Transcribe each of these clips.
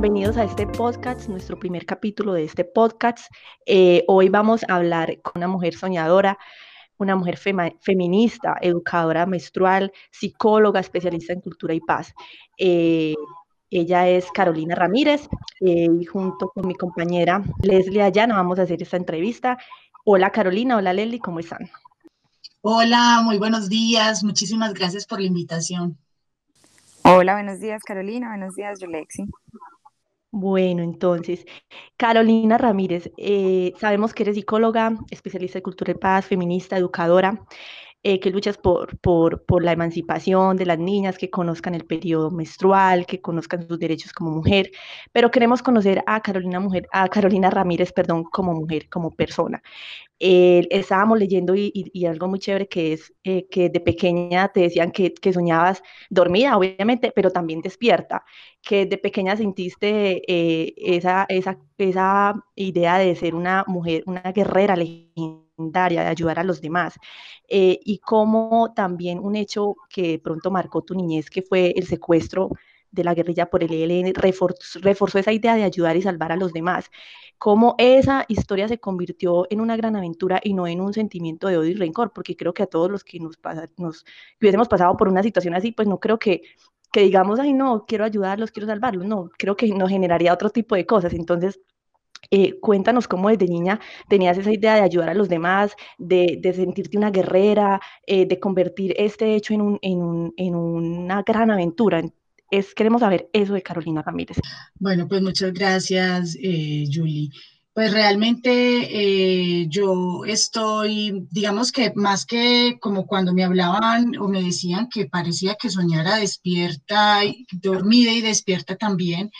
bienvenidos a este podcast, nuestro primer capítulo de este podcast. Eh, hoy vamos a hablar con una mujer soñadora, una mujer feminista, educadora menstrual, psicóloga, especialista en cultura y paz. Eh, ella es Carolina Ramírez eh, y junto con mi compañera Leslie Ayana vamos a hacer esta entrevista. Hola Carolina, hola Leslie, ¿cómo están? Hola, muy buenos días. Muchísimas gracias por la invitación. Hola, buenos días Carolina, buenos días Yolexi. Bueno, entonces, Carolina Ramírez, eh, sabemos que eres psicóloga, especialista en cultura y paz, feminista, educadora. Eh, que luchas por, por, por, la emancipación de las niñas, que conozcan el periodo menstrual, que conozcan sus derechos como mujer, pero queremos conocer a Carolina, mujer, a Carolina Ramírez perdón, como mujer, como persona. Eh, estábamos leyendo y, y, algo muy chévere que es eh, que de pequeña te decían que, que, soñabas dormida, obviamente, pero también despierta, que de pequeña sentiste esa, esa, esa idea de ser una mujer, una guerrera legítima de ayudar a los demás. Eh, y como también un hecho que pronto marcó tu niñez, que fue el secuestro de la guerrilla por el ELN, reforzó, reforzó esa idea de ayudar y salvar a los demás. Cómo esa historia se convirtió en una gran aventura y no en un sentimiento de odio y rencor, porque creo que a todos los que nos, pasa, nos hubiésemos pasado por una situación así, pues no creo que que digamos, ay, no, quiero ayudarlos, quiero salvarlos, no, creo que nos generaría otro tipo de cosas. Entonces, eh, cuéntanos cómo desde niña tenías esa idea de ayudar a los demás, de, sentirte una guerrera, eh, de convertir este hecho en, un, en, un, en una gran aventura. Es, queremos saber eso de Carolina Ramírez. Bueno, pues muchas gracias, eh, Julie. Pues realmente yo estoy, digamos que más que como cuando me hablaban o me decían que parecía que soñara despierta, dormida y despierta también,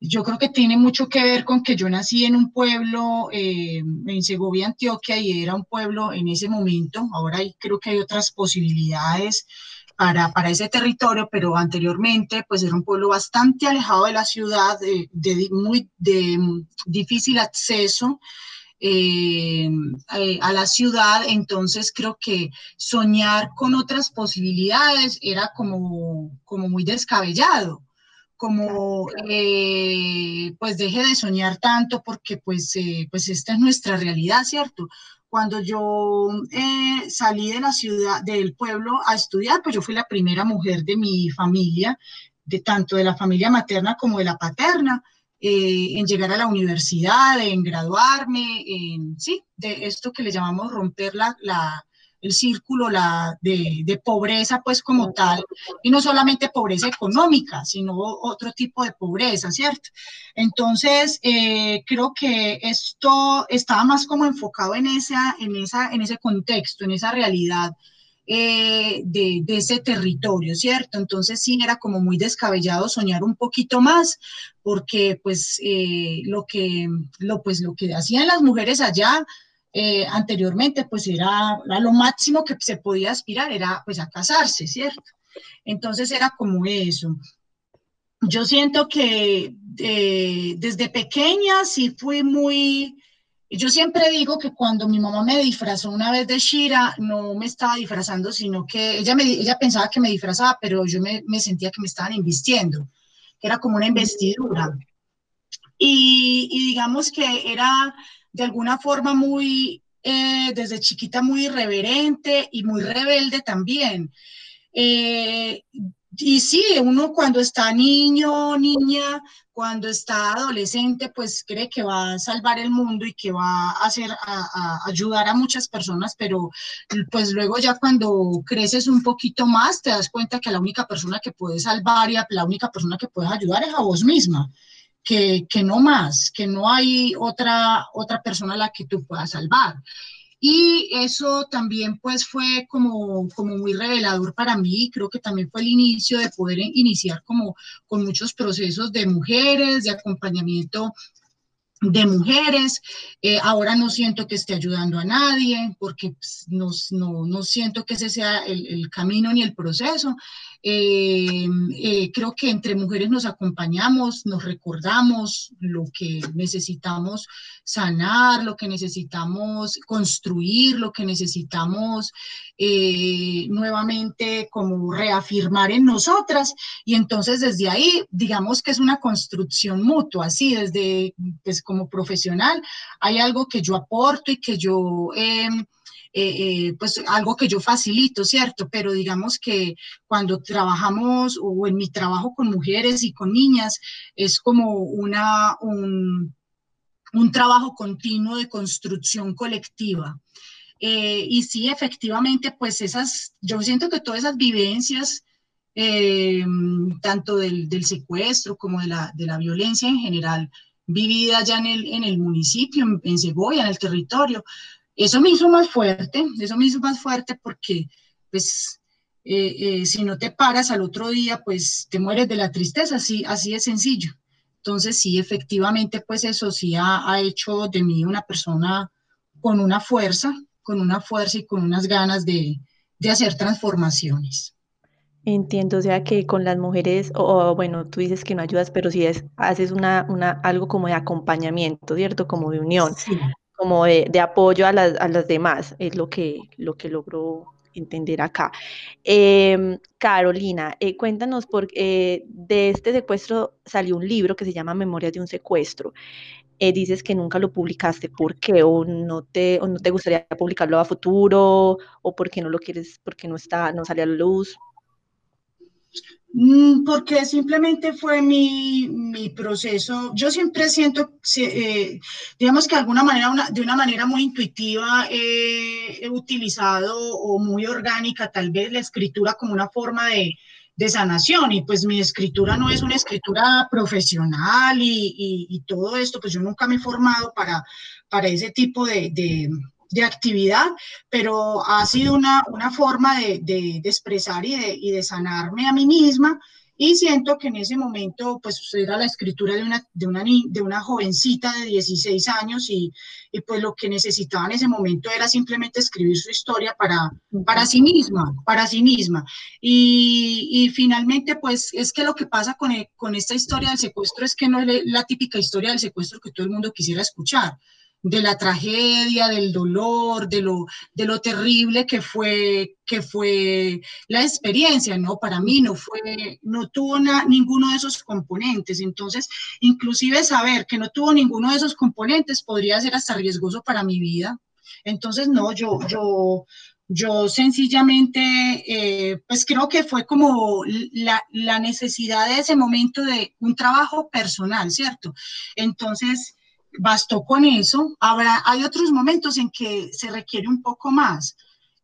yo creo que tiene mucho que ver con que yo nací en un pueblo eh, en Segovia, Antioquia, y era un pueblo en ese momento. Ahora creo que hay otras posibilidades para, para, ese territorio, pero anteriormente pues era un pueblo bastante alejado de la ciudad, de, muy de difícil acceso. Eh, eh, a la ciudad, entonces creo que soñar con otras posibilidades era como, como muy descabellado como eh, pues deje de soñar tanto porque pues, eh, pues esta es nuestra realidad, ¿cierto? Cuando yo eh, salí de la ciudad, del pueblo a estudiar, pues yo fui la primera mujer de mi familia, de tanto de la familia materna como de la paterna, en llegar a la universidad, en graduarme, en, sí, de esto que le llamamos romper la, la el círculo la, de, de, pobreza, pues como tal, y no solamente pobreza económica, sino otro tipo de pobreza, ¿cierto? Entonces, eh, creo que esto estaba más como enfocado en, esa, en, esa, en ese contexto, en esa realidad. Eh, de, de, ese territorio, ¿cierto? Entonces sí era como muy descabellado soñar un poquito más, porque pues eh, lo que lo pues lo que hacían las mujeres allá eh, anteriormente pues era, lo máximo que se podía aspirar, era pues a casarse, ¿cierto? Entonces era como eso. Yo siento que eh, desde pequeña sí fui muy, yo siempre digo que cuando mi mamá me disfrazó una vez de Shira, no me estaba disfrazando, sino que ella, me, ella pensaba que me disfrazaba, pero yo me, me sentía que me estaban invistiendo, que era como una investidura. Y, y digamos que era de alguna forma muy, eh, desde chiquita muy irreverente y muy rebelde también. Eh, y sí, uno cuando está niño, niña, cuando está adolescente, pues cree que va a salvar el mundo y que va a hacer, a, ayudar a muchas personas, pero pues luego ya cuando creces un poquito más, te das cuenta que la única persona que puede salvar y la única persona que puedes ayudar es a vos misma que, no más, que no hay otra, otra persona a la que tú puedas salvar. Y eso también pues fue como, como muy revelador para mí, creo que también fue el inicio de poder iniciar como con muchos procesos de mujeres, de acompañamiento de mujeres. Eh, ahora no siento que esté ayudando a nadie porque pues, no, no, siento que ese sea el, el camino ni el proceso. Eh, eh, creo que entre mujeres nos acompañamos, nos recordamos lo que necesitamos sanar, lo que necesitamos construir, lo que necesitamos eh, nuevamente como reafirmar en nosotras. Y entonces desde ahí, digamos que es una construcción mutua, así desde, pues como profesional, hay algo que yo aporto y que yo... Em, eh, eh, pues algo que yo facilito, ¿cierto? Pero digamos que cuando trabajamos o en mi trabajo con mujeres y con niñas, es como una, un, trabajo continuo de construcción colectiva. Eh, y sí, efectivamente, pues esas, yo siento que todas esas vivencias, tanto del, del, secuestro como de la, de la violencia en general, vivida ya en el, en el municipio, en, en Segovia, en el territorio, eso me hizo más fuerte, eso me hizo más fuerte porque, pues, eh, eh, si no te paras al otro día, pues te mueres de la tristeza, así, así de sencillo. Entonces, sí, efectivamente, pues eso sí ha, hecho de mí una persona con una fuerza, con una fuerza y con unas ganas de, hacer transformaciones. Entiendo, o sea que con las mujeres, o, bueno, tú dices que no ayudas, pero sí es, haces una, una, algo como de acompañamiento, ¿cierto? Como de unión. Sí como de, apoyo a las, a las, demás, es lo que, lo que logro entender acá. Em, Carolina, eh, cuéntanos, por, eh, de este secuestro salió un libro que se llama Memorias de un secuestro. Eh, dices que nunca lo publicaste, ¿por qué? ¿O no, te, ¿O no te gustaría publicarlo a futuro? ¿O por qué no lo quieres, porque no, está, no sale a la luz? Mm, porque simplemente fue mi, mi proceso. Yo siempre siento, eh, digamos que de alguna manera, una, de una manera muy intuitiva, he utilizado o muy orgánica tal vez la escritura como una forma de, de sanación y pues mi escritura no es una escritura profesional y, y, todo esto, pues yo nunca me he formado para, para ese tipo de, de actividad, pero ha sido una, una forma de, de, expresar y de, y de sanarme a mí misma. Y siento que en ese momento, pues era la escritura de una, de una, de una jovencita de 16 años y, y, pues lo que necesitaba en ese momento era simplemente escribir su historia para, para sí misma, para sí misma. Y, y finalmente, pues es que lo que pasa con, con esta historia del secuestro es que no es la típica historia del secuestro que todo el mundo quisiera escuchar de la tragedia, del dolor, de lo, de lo terrible que fue, que fue la experiencia, ¿no? Para mí no fue, no tuvo ninguno de esos componentes. Entonces, inclusive saber que no tuvo ninguno de esos componentes podría ser hasta riesgoso para mi vida. Entonces, no, yo, yo, yo sencillamente, eh, pues creo que fue como la, la necesidad de ese momento de un trabajo personal, ¿cierto? Entonces, bastó con eso. Habrá, hay otros momentos en que se requiere un poco más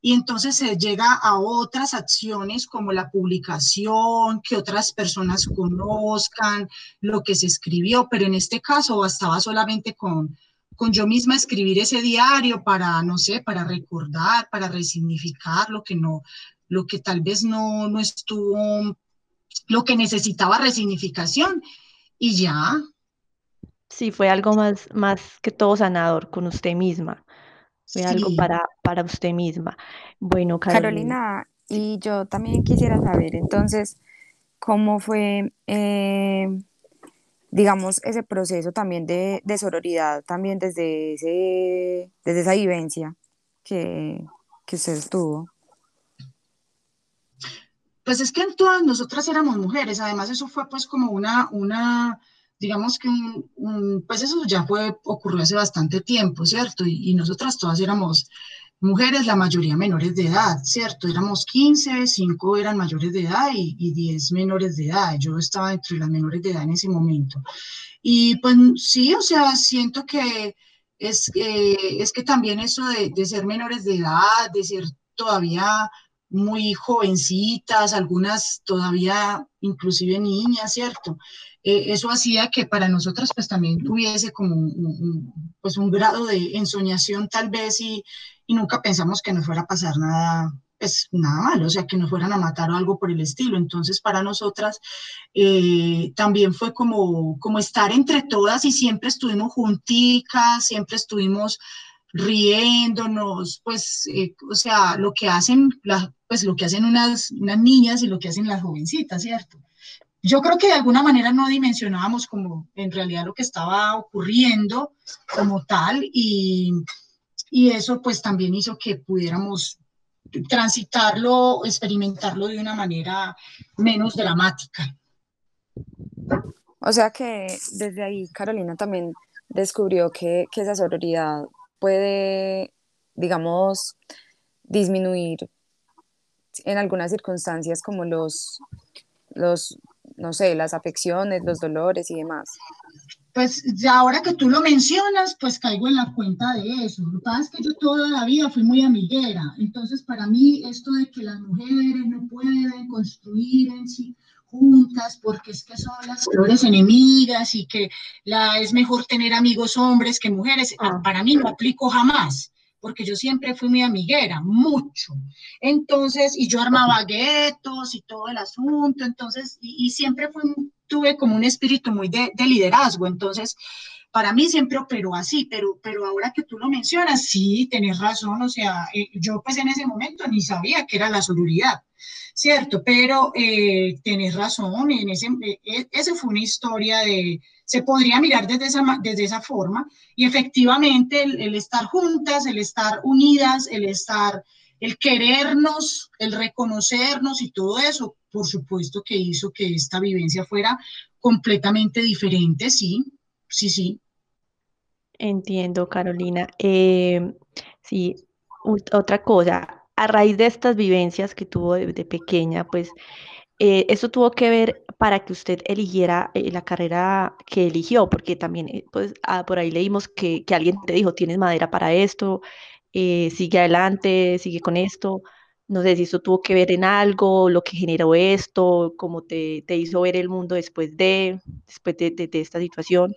y entonces se llega a otras acciones como la publicación, que otras personas conozcan lo que se escribió, pero en este caso bastaba solamente con, con yo misma escribir ese diario para, no sé, para recordar, para resignificar lo que no, lo que tal vez no, no estuvo, lo que necesitaba resignificación y ya, Sí, fue algo más, más que todo sanador con usted misma. Fue algo para, para usted misma. Bueno, Carolina. y yo también quisiera saber entonces cómo fue, eh, digamos, ese proceso también de, de, sororidad, también desde, ese, desde esa vivencia que, que usted tuvo. Pues es que todas nosotras éramos mujeres, además eso fue pues como una, una, digamos que pues eso ya fue, ocurrió hace bastante tiempo, ¿cierto? Y, nosotras todas éramos mujeres, la mayoría menores de edad, ¿cierto? Éramos 15, 5 eran mayores de edad y, y 10 menores de edad. Yo estaba entre las menores de edad en ese momento. Y pues sí, o sea, siento que es, eh, es que también eso de, de ser menores de edad, de ser todavía muy jovencitas, algunas todavía inclusive niñas, ¿cierto? Eh, eso hacía que para nosotras pues también tuviese como un, pues un grado de ensoñación tal vez y, nunca pensamos que nos fuera a pasar nada, pues nada malo, o sea, que nos fueran a matar o algo por el estilo. Entonces, para nosotras eh, también fue como, como estar entre todas y siempre estuvimos junticas, siempre estuvimos riéndonos, pues, eh, o sea, lo que hacen, pues lo que hacen unas, unas niñas y lo que hacen las jovencitas, ¿cierto? Yo creo que de alguna manera no dimensionábamos como en realidad lo que estaba ocurriendo como tal y, y eso pues también hizo que pudiéramos transitarlo, experimentarlo de una manera menos dramática. O sea que desde ahí Carolina también descubrió que, que esa sororidad puede, digamos, disminuir en algunas circunstancias como los, los, no sé, las afecciones, los dolores y demás. Pues ya ahora que tú lo mencionas, pues caigo en la cuenta de eso. Lo que pasa es que yo toda la vida fui muy amiguera, entonces para mí esto de que las mujeres no pueden construir en sí juntas porque es que son las peores enemigas y que la, es mejor tener amigos hombres que mujeres. Ah. Para mí no aplico jamás porque yo siempre fui muy amiguera, mucho. Entonces, y yo armaba guetos y todo el asunto, entonces, y, siempre fui, tuve como un espíritu muy de, liderazgo, entonces, para mí siempre operó así, pero, pero ahora que tú lo mencionas, sí, tenés razón, o sea, eh, yo pues en ese momento ni sabía que era la sororidad. ¿Cierto? Pero eh, tenés razón, en ese, eh, eh, esa fue una historia de, se podría mirar desde esa, desde esa forma, y efectivamente el, estar juntas, el estar unidas, el estar, el querernos, el reconocernos y todo eso, por supuesto que hizo que esta vivencia fuera completamente diferente, sí, sí, sí. Entiendo, Carolina. sí, otra cosa, a raíz de estas vivencias que tuvo de, pequeña, pues eh, eso tuvo que ver para que usted eligiera eh, la carrera que eligió, porque también eh, pues ah, por ahí leímos que, alguien te dijo, tienes madera para esto, sigue adelante, sigue con esto. No sé si eso tuvo que ver en algo, lo que generó esto, cómo te, hizo ver el mundo después de, después de esta situación.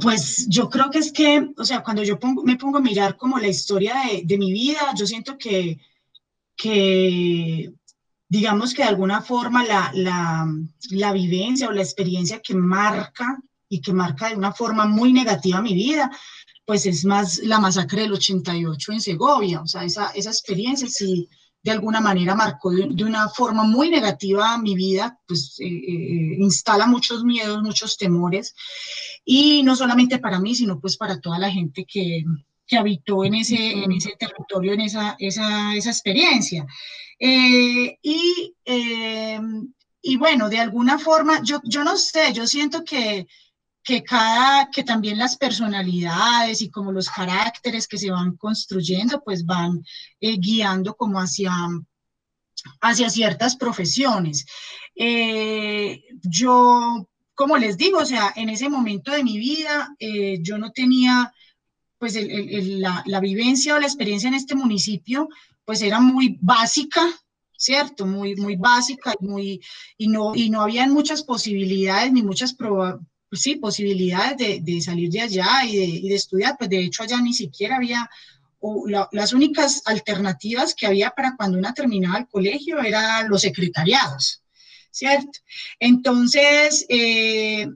Pues yo creo que es que, o sea, cuando yo pongo, me pongo a mirar como la historia de, mi vida, yo siento que, que, digamos que de alguna forma la, la, vivencia o la experiencia que marca y que marca de una forma muy negativa mi vida, pues es más la masacre del 88 en Segovia, o sea, esa, esa experiencia sí de alguna manera marcó de, una forma muy negativa mi vida, pues eh, eh, instala muchos miedos, muchos temores, y no solamente para mí, sino pues para toda la gente que, que habitó en ese, en ese territorio, en esa, esa, esa experiencia. Eh, y, y bueno, de alguna forma, yo, yo no sé, yo siento que que cada, que también las personalidades y como los caracteres que se van construyendo, pues van eh, guiando como hacia, hacia ciertas profesiones. Eh, yo, como les digo, o sea, en ese momento de mi vida, eh, yo no tenía, pues la, la, vivencia o la experiencia en este municipio, pues era muy básica, ¿cierto? Muy, muy básica y, muy, y, no, y no habían muchas posibilidades ni muchas probabilidades sí, posibilidades de, de, salir de allá y de, y de, estudiar, pues de hecho allá ni siquiera había, o las únicas alternativas que había para cuando una terminaba el colegio eran los secretariados, ¿cierto? Entonces, eh,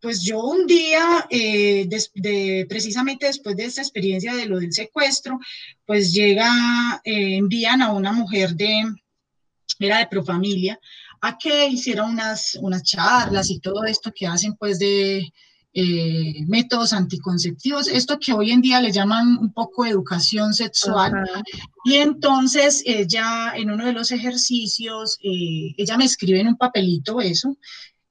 pues yo un día, eh, de, precisamente después de esta experiencia de lo del secuestro, pues llega, eh, envían a una mujer de, era de Profamilia, a que hiciera unas, unas charlas y todo esto que hacen pues de eh, métodos anticonceptivos, esto que hoy en día le llaman un poco educación sexual. Y entonces ella en uno de los ejercicios, eh, ella me escribe en un papelito eso.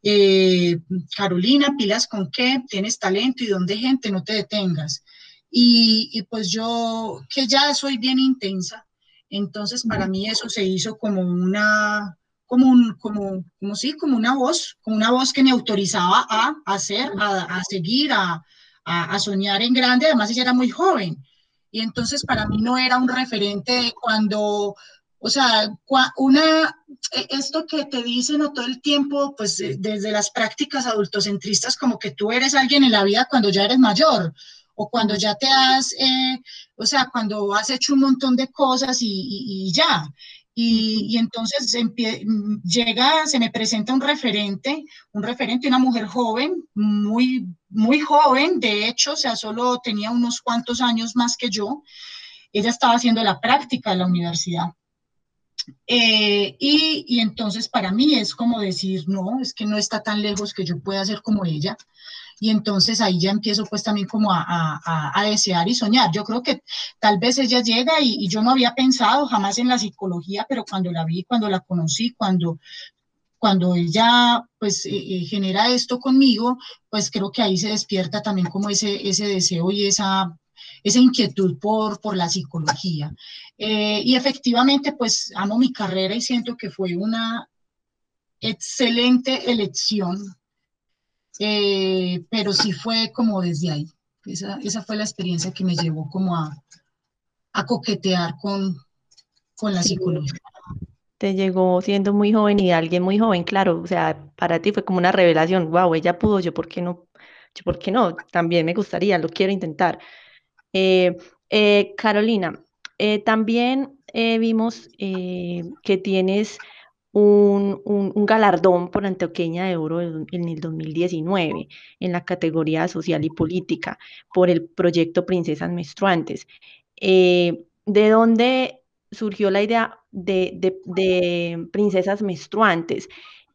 Eh, Carolina, pilas con qué, tienes talento y donde gente, no te detengas. Y, y pues yo, que ya soy bien intensa, entonces para mí eso se hizo como una, como, un, como, como, sí, como una voz, como una voz que me autorizaba a hacer, a, a seguir, a, a, soñar en grande. Además, ella era muy joven. Y entonces para mí no era un referente cuando, o sea, una, e, esto que te dicen todo el tiempo, pues desde las prácticas adultocentristas, como que tú eres alguien en la vida cuando ya eres mayor o cuando ya te has, eh, o sea, cuando has hecho un montón de cosas y, ya. Y, entonces llega, se me presenta un referente, un referente, una mujer joven, muy, muy joven, de hecho, o sea, solo tenía unos cuantos años más que yo. Ella estaba haciendo la práctica en la universidad. Eh, y, y, entonces para mí es como decir, no, es que no está tan lejos que yo pueda ser como ella. Y entonces ahí ya empiezo pues también como a, a, a desear y soñar. Yo creo que tal vez ella llega y, yo no había pensado jamás en la psicología, pero cuando la vi, cuando la conocí, cuando, cuando ella pues eh, eh, genera esto conmigo, pues creo que ahí se despierta también como ese, ese deseo y esa esa inquietud por, por la psicología. Eh, y efectivamente, pues amo mi carrera y siento que fue una excelente elección, eh, pero sí fue como desde ahí. Esa, esa, fue la experiencia que me llevó como a, a coquetear con, con la psicología. Te llegó siendo muy joven y alguien muy joven, claro, o sea, para ti fue como una revelación, wow, ella pudo, yo por qué no, yo por qué no, también me gustaría, lo quiero intentar. Eh, eh, Carolina, eh, también vimos que tienes un, galardón por Antioqueña de Oro en el 2019 en la categoría social y política por el proyecto Princesas Menstruantes. ¿De dónde surgió la idea de princesas menstruantes?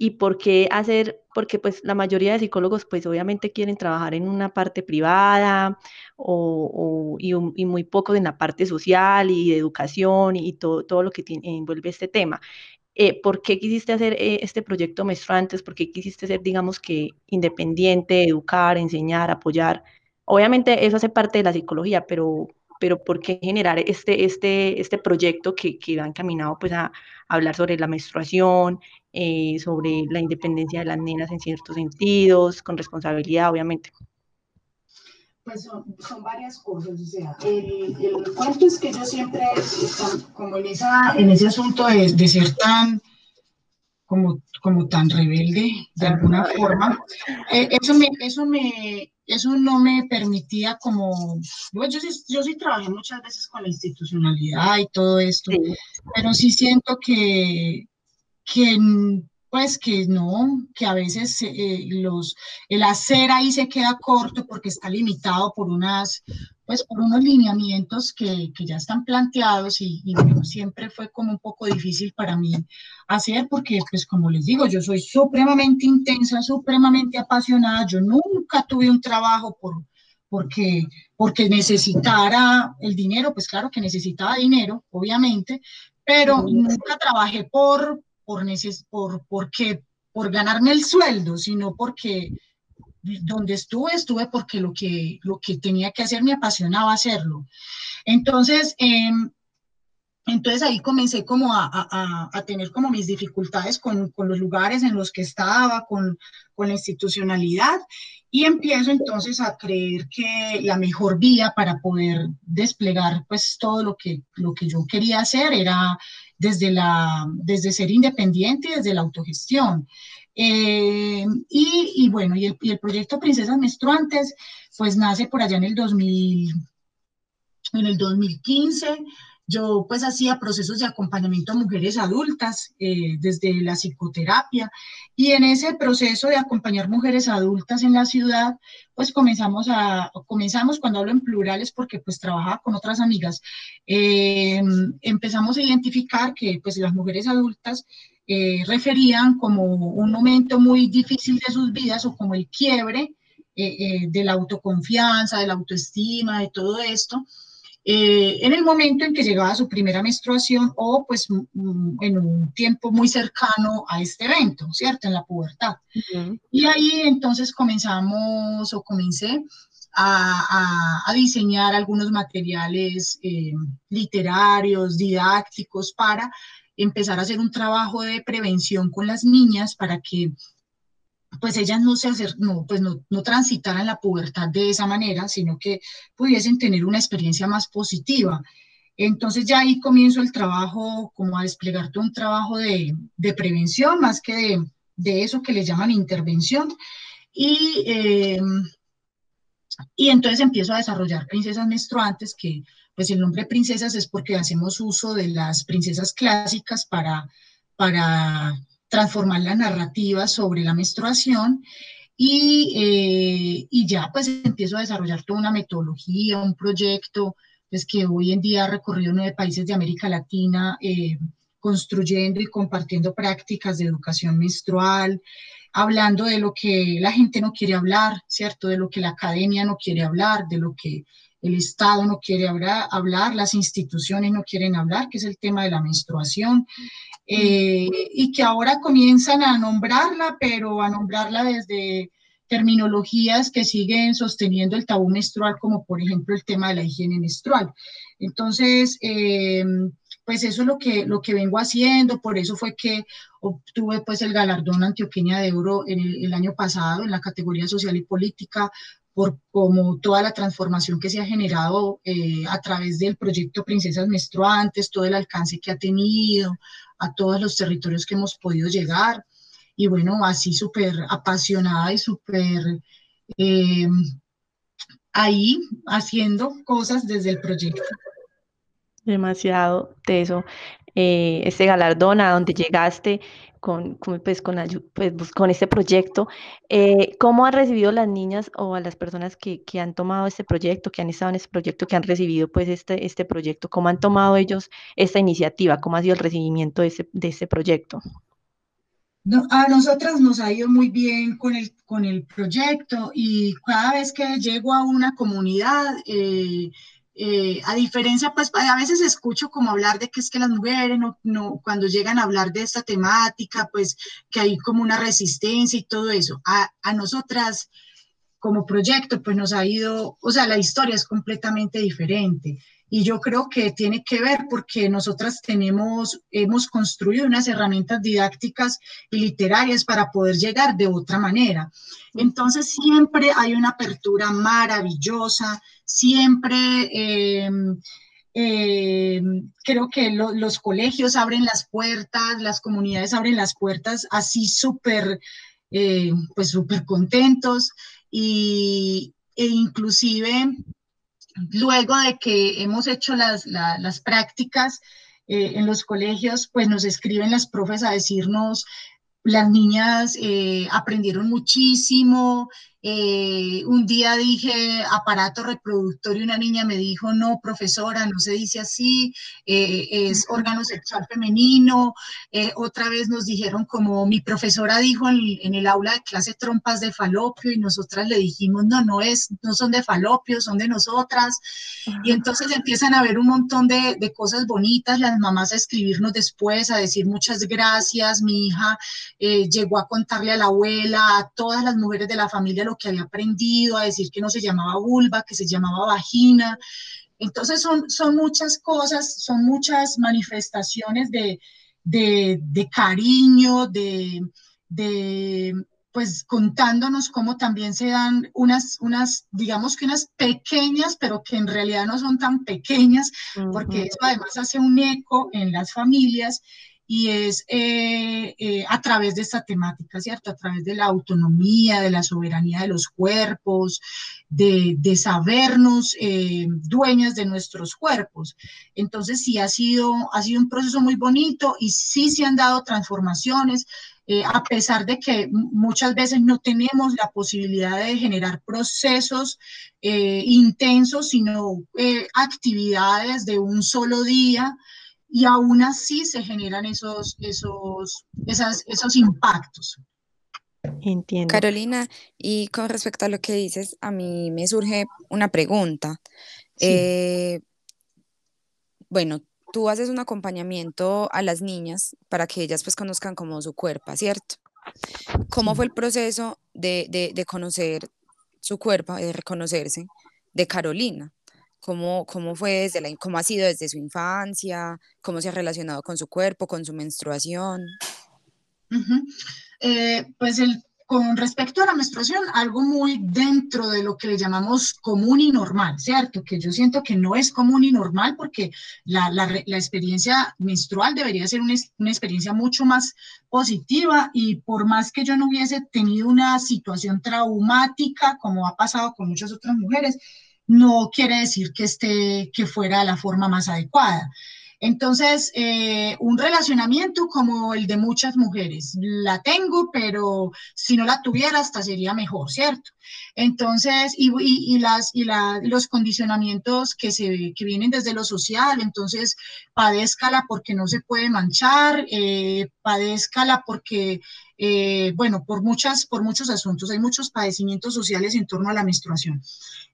y por qué hacer, porque pues la mayoría de psicólogos pues obviamente quieren trabajar en una parte privada o, y, muy poco en la parte social y de educación y todo, todo lo que envuelve este tema. Eh, ¿Por qué quisiste hacer eh, este proyecto Menstruantes? ¿Por qué quisiste ser, digamos que, independiente, educar, enseñar, apoyar? Obviamente eso hace parte de la psicología, pero, pero ¿por qué generar este, este, este proyecto que, que va encaminado pues a, hablar sobre la menstruación, eh, sobre la independencia de las nenas en ciertos sentidos, con responsabilidad, obviamente. Pues son, varias cosas, o sea, el, el, cuento es que yo siempre, como en, esa, en ese asunto de, de ser tan, como, como tan rebelde, de alguna forma, eh, eso, me, eso, me, eso no me permitía como, yo, yo, sí, yo sí trabajé muchas veces con la institucionalidad y todo esto, pero sí siento que, que pues que no, que a veces eh, los, el hacer ahí se queda corto porque está limitado por unas, pues por unos lineamientos que, que ya están planteados y, y, bueno, siempre fue como un poco difícil para mí hacer porque pues como les digo, yo soy supremamente intensa, supremamente apasionada, yo nunca tuve un trabajo por, porque, porque necesitara el dinero, pues claro que necesitaba dinero, obviamente, pero nunca trabajé por, por, neces por, porque, por ganarme el sueldo, sino porque donde estuve, estuve porque lo que, lo que tenía que hacer me apasionaba hacerlo. Entonces, eh, entonces ahí comencé como a, a, a, tener como mis dificultades con, con, los lugares en los que estaba, con, con, la institucionalidad y empiezo entonces a creer que la mejor vía para poder desplegar pues todo lo que, lo que yo quería hacer era desde, la, desde ser independiente y desde la autogestión. Eh, y, bueno, y el, y el, proyecto Princesas Menstruantes pues nace por allá en el 2000, en el 2015 yo pues hacía procesos de acompañamiento a mujeres adultas eh, desde la psicoterapia y en ese proceso de acompañar mujeres adultas en la ciudad pues comenzamos a, comenzamos cuando hablo en plurales porque pues trabajaba con otras amigas, eh, empezamos a identificar que pues las mujeres adultas eh, referían como un momento muy difícil de sus vidas o como el quiebre de la autoconfianza, de la autoestima, de todo esto eh, en el momento en que llegaba su primera menstruación o pues en un tiempo muy cercano a este evento, ¿cierto? En la pubertad. Y ahí entonces comenzamos o comencé a, a, diseñar algunos materiales eh, literarios, didácticos para empezar a hacer un trabajo de prevención con las niñas para que pues ellas no se hacer, no, pues no, no transitaran la pubertad de esa manera, sino que pudiesen tener una experiencia más positiva. Entonces ya ahí comienzo el trabajo, como a desplegar todo un trabajo de, de prevención, más que de, de, eso que le llaman intervención. Y, eh, Y entonces empiezo a desarrollar princesas menstruantes, que pues el nombre princesas es porque hacemos uso de las princesas clásicas para, para transformar la narrativa sobre la menstruación. Y, eh, y, ya pues empiezo a desarrollar toda una metodología, un proyecto, pues que hoy en día ha recorrido nueve países de América Latina, eh, construyendo y compartiendo prácticas de educación menstrual, hablando de lo que la gente no quiere hablar, ¿cierto? De lo que la academia no quiere hablar, de lo que el Estado no quiere hablar, las instituciones no quieren hablar, que es el tema de la menstruación, eh, y que ahora comienzan a nombrarla, pero a nombrarla desde terminologías que siguen sosteniendo el tabú menstrual, como por ejemplo el tema de la higiene menstrual. Entonces, eh, pues eso es lo que, lo que vengo haciendo, por eso fue que obtuve pues el galardón Antioqueña de Oro en el, año pasado en la categoría social y política, por como toda la transformación que se ha generado eh, a través del proyecto Princesas Menstruantes, todo el alcance que ha tenido, a todos los territorios que hemos podido llegar. Y bueno, así súper apasionada y súper eh, ahí haciendo cosas desde el proyecto. Demasiado teso. Eh, este galardón a donde llegaste con, pues, con, pues, con este proyecto. Eh, ¿Cómo han recibido las niñas o a las personas que, que, han tomado este proyecto, que han estado en este proyecto, que han recibido pues este, este proyecto? ¿Cómo han tomado ellos esta iniciativa? ¿Cómo ha sido el recibimiento de este, de este proyecto? A nosotras nos ha ido muy bien con el, con el proyecto y cada vez que llego a una comunidad, eh, eh, a diferencia, pues a veces escucho como hablar de que es que las mujeres no, no, cuando llegan a hablar de esta temática, pues que hay como una resistencia y todo eso. A, a nosotras como proyecto, pues nos ha ido, o sea, la historia es completamente diferente. Y yo creo que tiene que ver porque nosotras tenemos, hemos construido unas herramientas didácticas y literarias para poder llegar de otra manera. Entonces siempre hay una apertura maravillosa, siempre eh, eh, creo que los colegios abren las puertas, las comunidades abren las puertas así súper, eh, pues súper contentos y, e inclusive luego de que hemos hecho las, las prácticas en los colegios, pues nos escriben las profes a decirnos, las niñas aprendieron muchísimo, eh, un día dije aparato reproductor y una niña me dijo, no, profesora, no se dice así, eh, es órgano sexual femenino. Eh, otra vez nos dijeron como mi profesora dijo en, el aula de clase trompas de falopio y nosotras le dijimos, no, no es, no son de falopio, son de nosotras. Y entonces empiezan a ver un montón de, de cosas bonitas, las mamás a escribirnos después, a decir muchas gracias, mi hija llegó a contarle a la abuela, a todas las mujeres de la familia que había aprendido, a decir que no se llamaba vulva, que se llamaba vagina. Entonces son, son muchas cosas, son muchas manifestaciones de, de, de cariño, de, de, pues contándonos cómo también se dan unas, unas, digamos que unas pequeñas, pero que en realidad no son tan pequeñas, porque eso además hace un eco en las familias y es eh, eh, a través de esta temática, ¿cierto? A través de la autonomía, de la soberanía de los cuerpos, de, de sabernos eh, dueñas de nuestros cuerpos. Entonces sí ha sido, ha sido un proceso muy bonito y sí se han dado transformaciones. a pesar de que muchas veces no tenemos la posibilidad de generar procesos intensos, sino actividades de un solo día, y aún así se generan esos, esos, esas, esos impactos. Entiendo. Carolina, y con respecto a lo que dices, a mí me surge una pregunta. Eh, bueno, tú haces un acompañamiento a las niñas para que ellas pues conozcan como su cuerpo, ¿cierto? ¿Cómo fue el proceso de, de, de conocer su cuerpo, de reconocerse de Carolina? Cómo, cómo fue desde la, cómo ha sido desde su infancia, cómo se ha relacionado con su cuerpo, con su menstruación. Eh, pues el con respecto a la menstruación, algo muy dentro de lo que le llamamos común y normal, ¿cierto? Que yo siento que no es común y normal porque la, la, la experiencia menstrual debería ser una, una, experiencia mucho más positiva y por más que yo no hubiese tenido una situación traumática, como ha pasado con muchas otras mujeres, no quiere decir que, esté, que fuera la forma más adecuada. Entonces, eh, un relacionamiento como el de muchas mujeres, la tengo, pero si no la tuviera, hasta sería mejor, ¿cierto? Entonces, y, las, y la, los condicionamientos que, se, que vienen desde lo social, entonces, padézcala porque no se puede manchar, eh, padézcala porque eh, bueno, por, muchas, por muchos asuntos, hay muchos padecimientos sociales en torno a la menstruación.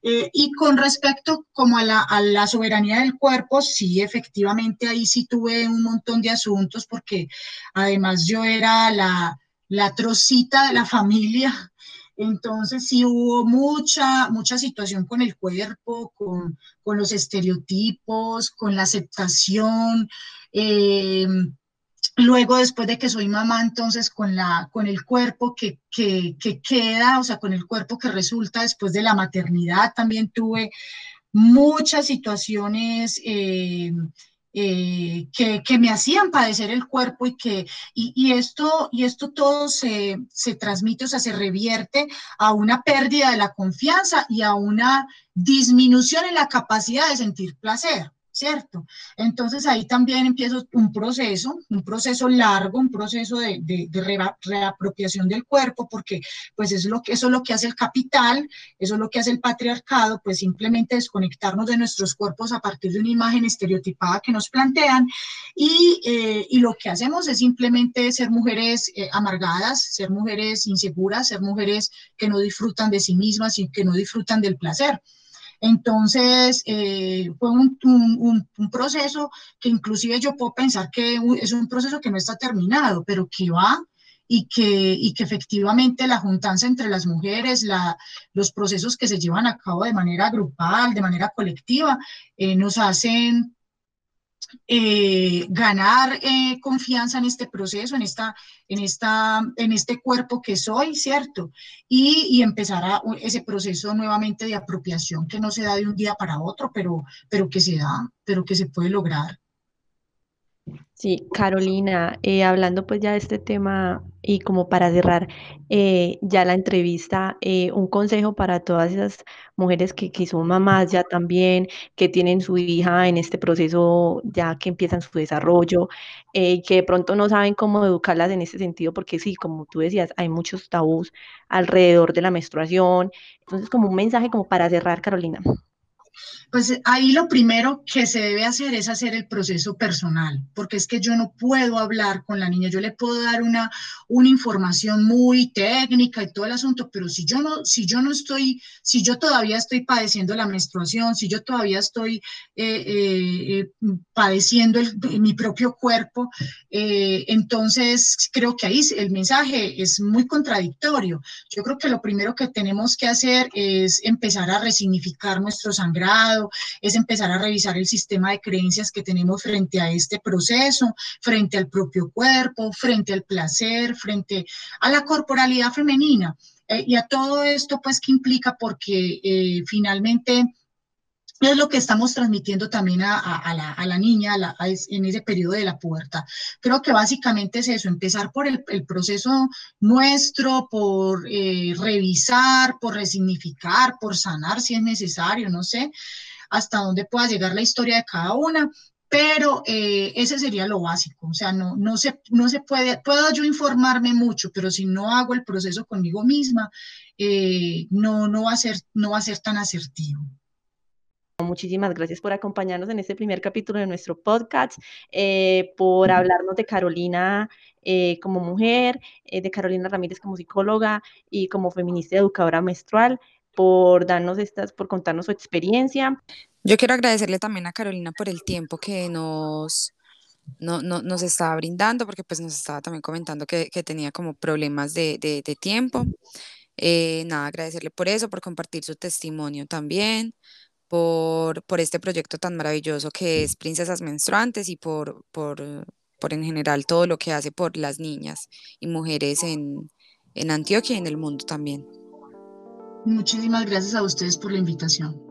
Eh, y con respecto como a la, a la, soberanía del cuerpo, sí, efectivamente, ahí sí tuve un montón de asuntos porque además yo era la, la trocita de la familia. Entonces sí hubo mucha, mucha situación con el cuerpo, con, con los estereotipos, con la aceptación. Eh, Luego, después de que soy mamá, entonces con, la, con el cuerpo que, que, que, queda, o sea, con el cuerpo que resulta después de la maternidad, también tuve muchas situaciones eh, eh, que, que, me hacían padecer el cuerpo y que y, y esto y esto todo se, se, transmite, o sea, se revierte a una pérdida de la confianza y a una disminución en la capacidad de sentir placer. ¿Cierto? Entonces ahí también empiezo un proceso, un proceso largo, un proceso de, de, de re, reapropiación del cuerpo, porque pues es lo que, eso es lo que hace el capital, eso es lo que hace el patriarcado, pues simplemente desconectarnos de nuestros cuerpos a partir de una imagen estereotipada que nos plantean y, eh, y lo que hacemos es simplemente ser mujeres eh, amargadas, ser mujeres inseguras, ser mujeres que no disfrutan de sí mismas y que no disfrutan del placer. Entonces, eh, fue un, un, proceso que inclusive yo puedo pensar que es un proceso que no está terminado, pero que va y que, y que efectivamente la juntanza entre las mujeres, la, los procesos que se llevan a cabo de manera grupal, de manera colectiva, eh, nos hacen eh, ganar eh, confianza en este proceso, en, esta, en, esta, en este cuerpo que soy, ¿cierto? Y, empezar a, ese proceso nuevamente de apropiación que no se da de un día para otro, pero, pero que se da, pero que se puede lograr. Sí, Carolina, eh, hablando pues ya de este tema y como para cerrar eh, ya la entrevista, eh, un consejo para todas esas mujeres que, que, son mamás ya también, que tienen su hija en este proceso ya que empiezan su desarrollo, que de pronto no saben cómo educarlas en ese sentido, porque sí, como tú decías, hay muchos tabús alrededor de la menstruación. Entonces, como un mensaje como para cerrar, Carolina. Pues ahí lo primero que se debe hacer es hacer el proceso personal, porque es que yo no puedo hablar con la niña, yo le puedo dar una, una información muy técnica y todo el asunto, pero si yo no, si yo no estoy, si yo todavía estoy padeciendo la menstruación, si yo todavía estoy eh, eh, padeciendo el, mi propio cuerpo, eh, entonces creo que ahí el mensaje es muy contradictorio. Yo creo que lo primero que tenemos que hacer es empezar a resignificar nuestro sangrado, es empezar a revisar el sistema de creencias que tenemos frente a este proceso, frente al propio cuerpo, frente al placer, frente a la corporalidad femenina. Eh, y a todo esto, pues, ¿qué implica? Porque eh, finalmente es lo que estamos transmitiendo también a, a, la, a la, niña a la, en ese periodo de la pubertad. Creo que básicamente es eso, empezar por el, el proceso nuestro, por eh, revisar, por resignificar, por sanar si es necesario, no sé, hasta dónde pueda llegar la historia de cada una, pero eh, ese sería lo básico, o sea, no, no, se, no se puede, puedo yo informarme mucho, pero si no hago el proceso conmigo misma, eh, no, no, va a ser, no va a ser tan asertivo. Muchísimas gracias por acompañarnos en este primer capítulo de nuestro podcast, eh, por hablarnos de Carolina eh, como mujer, eh, de Carolina Ramírez como psicóloga y como feminista y educadora menstrual, por darnos estas, por contarnos su experiencia. Yo quiero agradecerle también a Carolina por el tiempo que nos, no, no, nos estaba brindando, porque pues nos estaba también comentando que, que tenía como problemas de, de, de tiempo. Eh, nada, agradecerle por eso, por compartir su testimonio también, por, por este proyecto tan maravilloso que es Princesas Menstruantes y por, por, por en general todo lo que hace por las niñas y mujeres en, en Antioquia y en el mundo también. Muchísimas gracias a ustedes por la invitación.